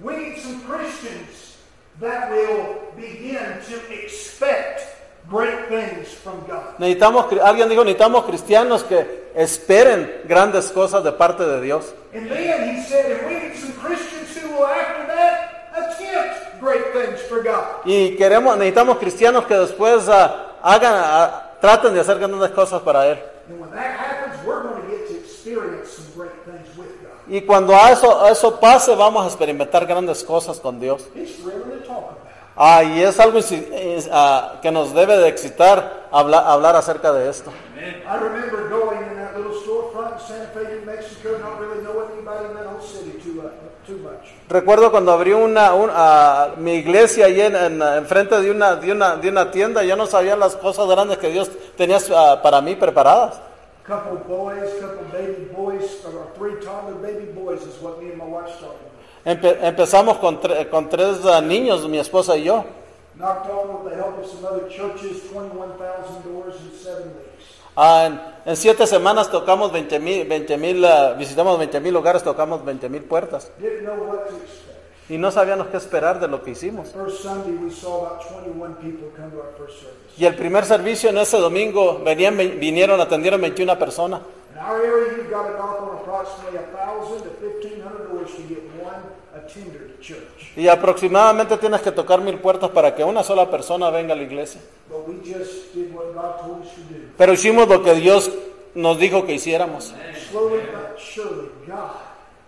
We need some Christians that will begin to expect great things from God. Necesitamos, alguien dijo, necesitamos cristianos que esperen grandes cosas de parte de Dios. And then he said, And we need some Christians who will, after that, attempt great things for God. Y queremos, necesitamos cristianos que después ah, hagan, ah, traten de hacer grandes cosas para Él. And when that happens, we're going to get to experience some great things with God. Y cuando eso, eso pase, vamos a experimentar grandes cosas con Dios. Ah, y es algo es, ah, que nos debe de excitar hablar, hablar acerca de esto. I uh. Recuerdo cuando abrí una, un- ah, mi iglesia allí en, en, ah, enfrente de una, de, una, de una tienda, yo no sabía las cosas grandes que Dios tenía ah, para mí preparadas. Couple boys, couple baby boys, or three toddler baby boys is what me and my wife started with. Empe- empezamos con, tre- con tres ah, niños, mi esposa y yo. Knocked on with the help of some other churches, 21,000 doors in seven weeks. Ah, en, en siete semanas tocamos 20 mil, 20 mil, ah, visitamos 20 mil lugares, tocamos 20 mil puertas. Didn't know what to expect. y no sabíamos qué esperar de lo que hicimos. First Sunday, we saw about 21 people come to our first service. Y el primer servicio en ese domingo venían, vinieron, atendieron 21 personas. In our area, you've got to knock on approximately 1,000 to 1,500 doors to get one attender to church. Y aproximadamente tienes que tocar mil puertas para que una sola persona venga a la iglesia. But we just did what God told us to do. Pero hicimos lo que Dios nos dijo que hiciéramos. Slowly but surely, God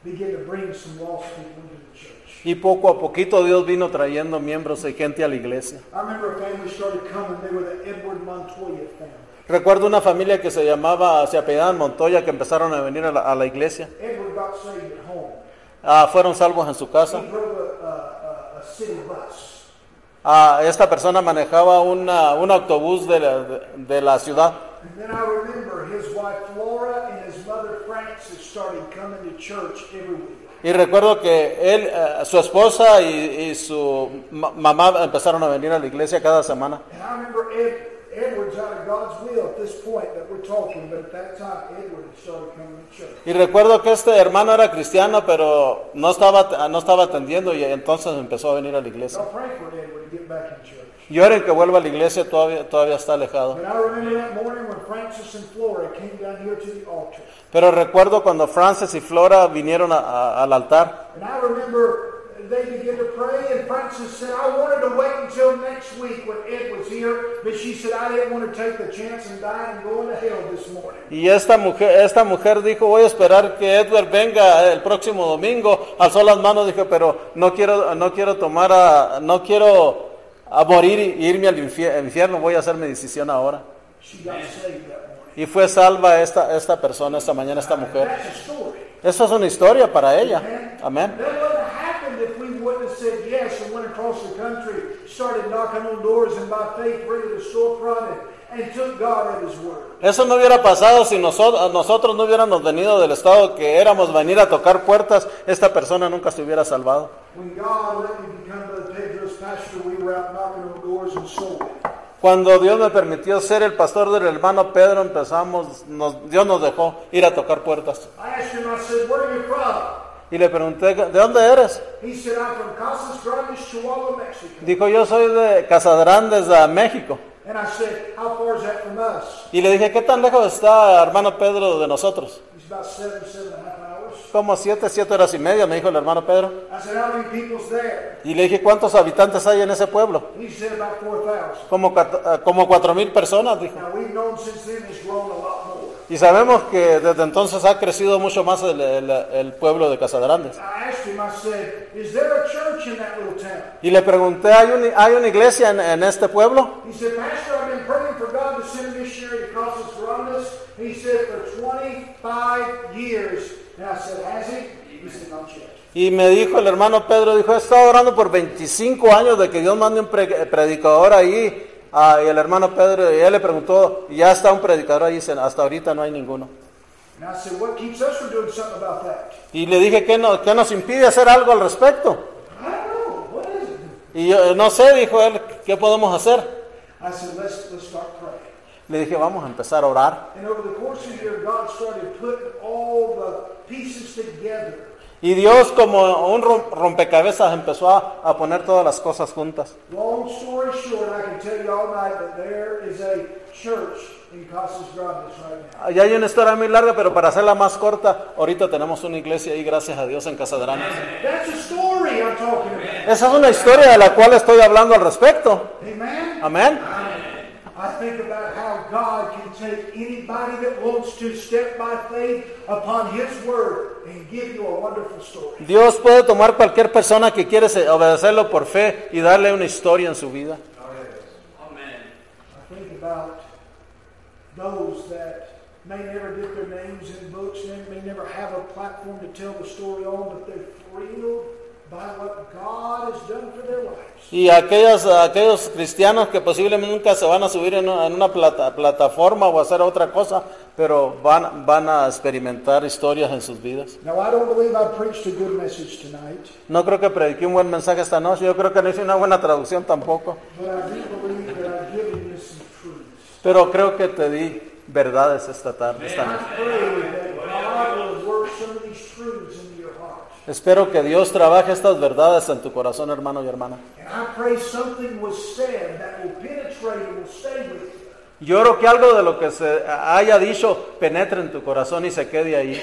began to bring some lost people into the church. Y poco a poquito Dios vino trayendo miembros y gente a la iglesia. I remember a family started coming. They were the Edward Montoya family. Recuerdo una familia que se llamaba, se apellidaban Montoya, que empezaron a venir a la, a la iglesia. Ah, fueron salvos en su casa. Ah, esta persona manejaba una, un autobús de la, de- de la ciudad. And then I remember his wife Flora and his mother Frances started coming to church every week. Y recuerdo que él, eh, su esposa y, y su ma- mamá empezaron a venir a la iglesia cada semana. And I remember Ed, Edward's out of God's will at this point that we're talking, but at that time Edward had started coming to church. Y recuerdo que este hermano era cristiano, pero no estaba, no estaba atendiendo y entonces empezó a venir a la iglesia. Now pray for Edward to get back in church. Y ahora en que vuelva a la iglesia todavía, todavía está alejado. But I remember that morning when Francis and Flora came down here to the altar. Pero recuerdo cuando Frances y Flora vinieron a- a- al altar. They began to pray, and Frances said, I wanted to wait until next week when Ed was here, but she said, I didn't want to take the chance and die and go into hell this morning. Y esta mujer, esta mujer dijo, voy a esperar que Edward venga el próximo domingo. Alzó las manos, dijo, pero no quiero, no quiero tomar a, no quiero a morir y irme al infie- infierno, voy a hacer mi decisión ahora. She got saved that morning. Y fue salva esta, esta persona esta mañana, esta mujer. That's a story. Eso es una historia para ella. Amén. That wouldn't have happened if we wouldn't have said yes and went across the country, started knocking on doors, and by faith rented a storefront and, and took God at His word. Eso no hubiera pasado si nosotros, nosotros no hubiéramos venido del estado que éramos venir a tocar puertas, esta persona nunca se hubiera salvado. When God let me become Pedro's pastor, we were out knocking on doors and sold. Cuando Dios me permitió ser el pastor del hermano Pedro, empezamos, nos- Dios nos dejó ir a tocar puertas. Y le pregunté, ¿de dónde eres? He said, I'm from Casas Grandes, Chihuahua, Mexico. Dijo, yo soy de Casadrandes, de México. And I said, How far is that from us? Y le dije, ¿qué tan lejos está hermano Pedro de nosotros? He's about seven, seven and a half hours. Como siete, siete horas y media, me dijo el hermano Pedro. I said, How many people's there? Y le dije, ¿cuántos habitantes hay en ese pueblo? He said, About 4,000. Como, eh, como cuatro mil personas, dijo. Now, we've known since then it's grown a lot more. Y sabemos que desde entonces ha crecido mucho más el, el- el pueblo de Casadrandes. I asked him, I said, Is there a church in that little town? Y le pregunté, ¿hay, un- hay una iglesia en, en este pueblo? He said, Pastor, I've been praying for God to send a missionary to Casas Grandes. He said, For 25 years. And I said, Has he? He said, Not yet. Y me dijo el hermano Pedro, dijo, he estado orando por 25 años de que Dios mande un pre- predicador ahí. Ah, y el hermano Pedro, y él le preguntó, ¿ya está un predicador ahí? Dice, hasta ahorita no hay ninguno. And I said, What keeps us from doing something about that? Y le dije, ¿qué, no- qué nos impide hacer algo al respecto? Y yo, no sé, dijo él, ¿qué podemos hacer? Le dije, vamos a empezar a orar. Y Dios como un rom- rompecabezas empezó a, a poner todas las cosas juntas. Long story short, I can tell you all night that there is a church in Casas Grandes right now. Y hay una historia muy larga, pero para hacerla más corta, ahorita tenemos una iglesia ahí, gracias a Dios, en Casadranes. That's a story I'm talking about. Esa es una historia de la cual estoy hablando al respecto. Amen? Amén. I think about how God can take anybody that wants to step by faith upon His Word and give you a wonderful story. Dios puede tomar cualquier persona que quiere obedecerlo por fe y darle una historia en su vida. Amen. I think about those that may never get their names in books, and may never have a platform to tell the story on, but they're thrilled by what God has done for their lives. Y aquellos, aquellos cristianos que posiblemente nunca se van a subir en una, en una plata- plataforma o hacer otra cosa, pero van, van a experimentar historias en sus vidas. Now, I don't believe I preached a good message tonight, No creo que prediqué un buen mensaje esta noche, yo creo que no hice una buena traducción tampoco, pero creo que te di verdades esta tarde, esta I noche. pray that God will work some of these truths into your heart. Espero que Dios trabaje estas verdades en tu corazón, hermano y hermana. And I pray something was said that will penetrate and will stay with you. Yo oro que algo de lo que se haya dicho penetre en tu corazón y se quede ahí.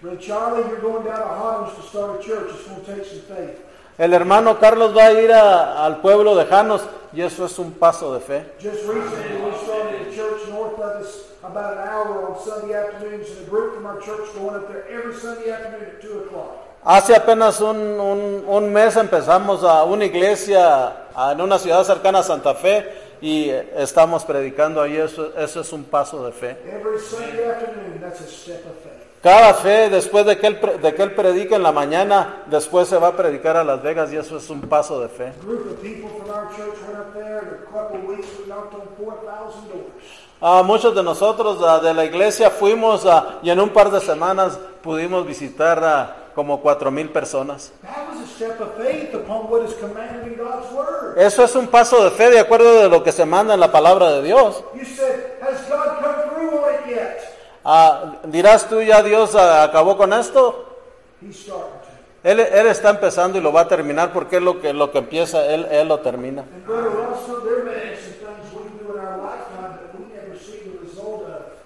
Brother Charlie, you're going down to Hodge to start a church. It's going to take some faith. El hermano Carlos va a ir a- al pueblo de Janos y eso es un paso de fe. Just recently, we started a church north of us about an hour on Sunday afternoons, and a group from our church going up there every Sunday afternoon at 2 o'clock. Hace apenas un, un- un mes empezamos a una iglesia en una ciudad cercana a Santa Fe y estamos predicando ahí. Eso, eso es un paso de fe. Cada fe, después de que, él, de que él predique en la mañana, después se va a predicar a Las Vegas y eso es un paso de fe. A group of people from our church went up there, and a couple of weeks we knocked on 4,000 doors. Ah, muchos de nosotros ah, de la iglesia fuimos ah, y en un par de semanas pudimos visitar a como cuatro mil personas. Eso es un paso de fe de acuerdo de lo que se manda en la palabra de Dios. You said, Has God come through on it yet? Ah, dirás tú ya Dios ah, acabó con esto. Él, él está empezando y lo va a terminar porque es lo que, lo que empieza, él, él lo termina. And Brother Russell, there may be some things we do in our lifetime that we never see the result of.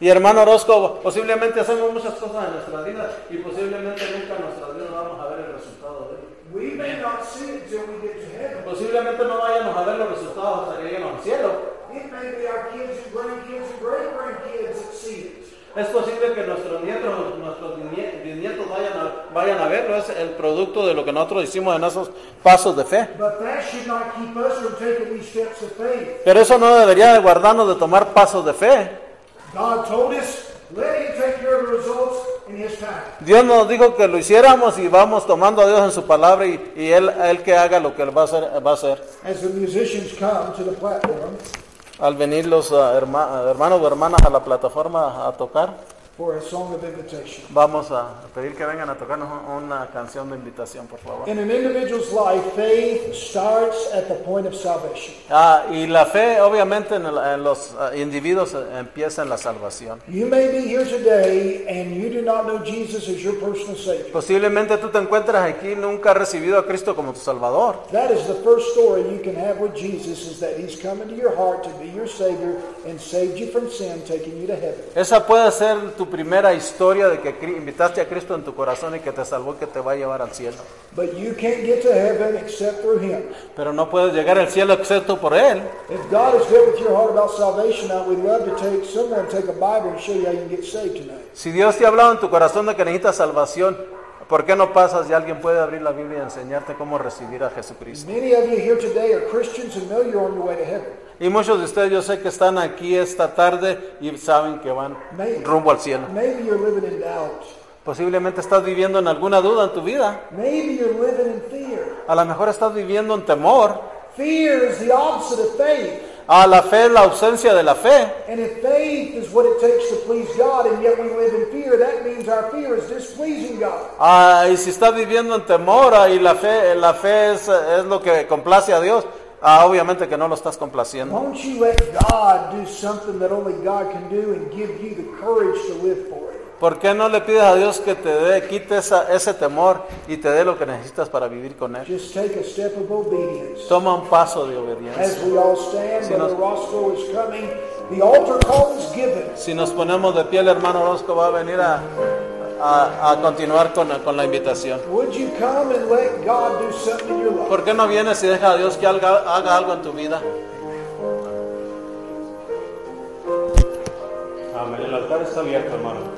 Y hermano Orozco, posiblemente hacemos muchas cosas en nuestra vida y posiblemente nunca en nuestras vidas vamos a ver el resultado de ello. We may not see it until we get to heaven. Posiblemente no vayamos a ver los resultados hasta que lleguemos al cielo. It may be our kids and grandkids and great grandkids that see it. Es posible que nuestros nietos, nuestros bisnie- bisnietos vayan a, vayan a verlo, es el producto de lo que nosotros hicimos en esos pasos de fe. But that should not keep us from taking these steps of faith. Pero eso no debería de guardarnos de tomar pasos de fe. God told us, let Him take care of the results in His time. Dios nos dijo que lo hiciéramos y vamos tomando a Dios en su palabra y, y él, él que haga lo que él va a hacer. Va a hacer. As the musicians come to the platform Al venir los ah, herma- hermanos o hermanas a la plataforma a tocar, for a song of invitation. vamos a pedir que vengan a tocarnos un- una canción de invitación, por favor. In an individual's life, faith starts at the point of salvation. Ah, y la fe, obviamente, en, el- en los ah, individuos eh, empieza en la salvación. You may be here today and you do not know Jesus as your personal Savior. Posiblemente tú te encuentras aquí y nunca has recibido a Cristo como tu Salvador. That is the first story you can have with Jesus is that He's come into your heart to be your Savior and saved you from sin, taking you to heaven. Esa puede ser tu primera historia de que invitaste a Cristo en tu corazón y que te salvó que te va a llevar al cielo. But you can't get to heaven except through Him. Pero no puedes llegar al cielo excepto por Él. If God has dealt with your heart about salvation, now we'd love to take someone take a Bible and show you how you can get saved tonight. Si Dios te ha hablado en tu corazón de que necesitas salvación, ¿por qué no pasas y alguien puede abrir la Biblia y enseñarte cómo recibir a Jesucristo? Many of you here today are Christians and know you're on your way to heaven. Y muchos de ustedes yo sé que están aquí esta tarde y saben que van rumbo al cielo. Maybe you're living in doubt. Posiblemente estás viviendo en alguna duda en tu vida. Maybe you're living in fear. A lo mejor estás viviendo en temor. Fear is the opposite of faith. A la fe es la ausencia de la fe. And if faith is what it takes to please God and yet we live in fear, that means our fear is displeasing God. Ah, y si estás viviendo en temor y la fe, la fe es, es lo que complace a Dios, ah, obviamente que no lo estás complaciendo. Won't you let God do something that only God can do and give you the courage to live for it? ¿Por qué no le pides a Dios que te dé, quite esa- ese temor y te dé lo que necesitas para vivir con Él? Just take a step of obedience. Toma un paso de As obediencia. we all stand, Si Brother nos- Roscoe is coming. The altar call is given. Si nos ponemos de pie, el hermano Orozco va a venir a, a- a continuar con, con la invitación. Would you come and let God do something in your life? ¿Por qué no vienes y deja a Dios que haga, haga algo en tu vida? Amén. El altar está abierto, hermano.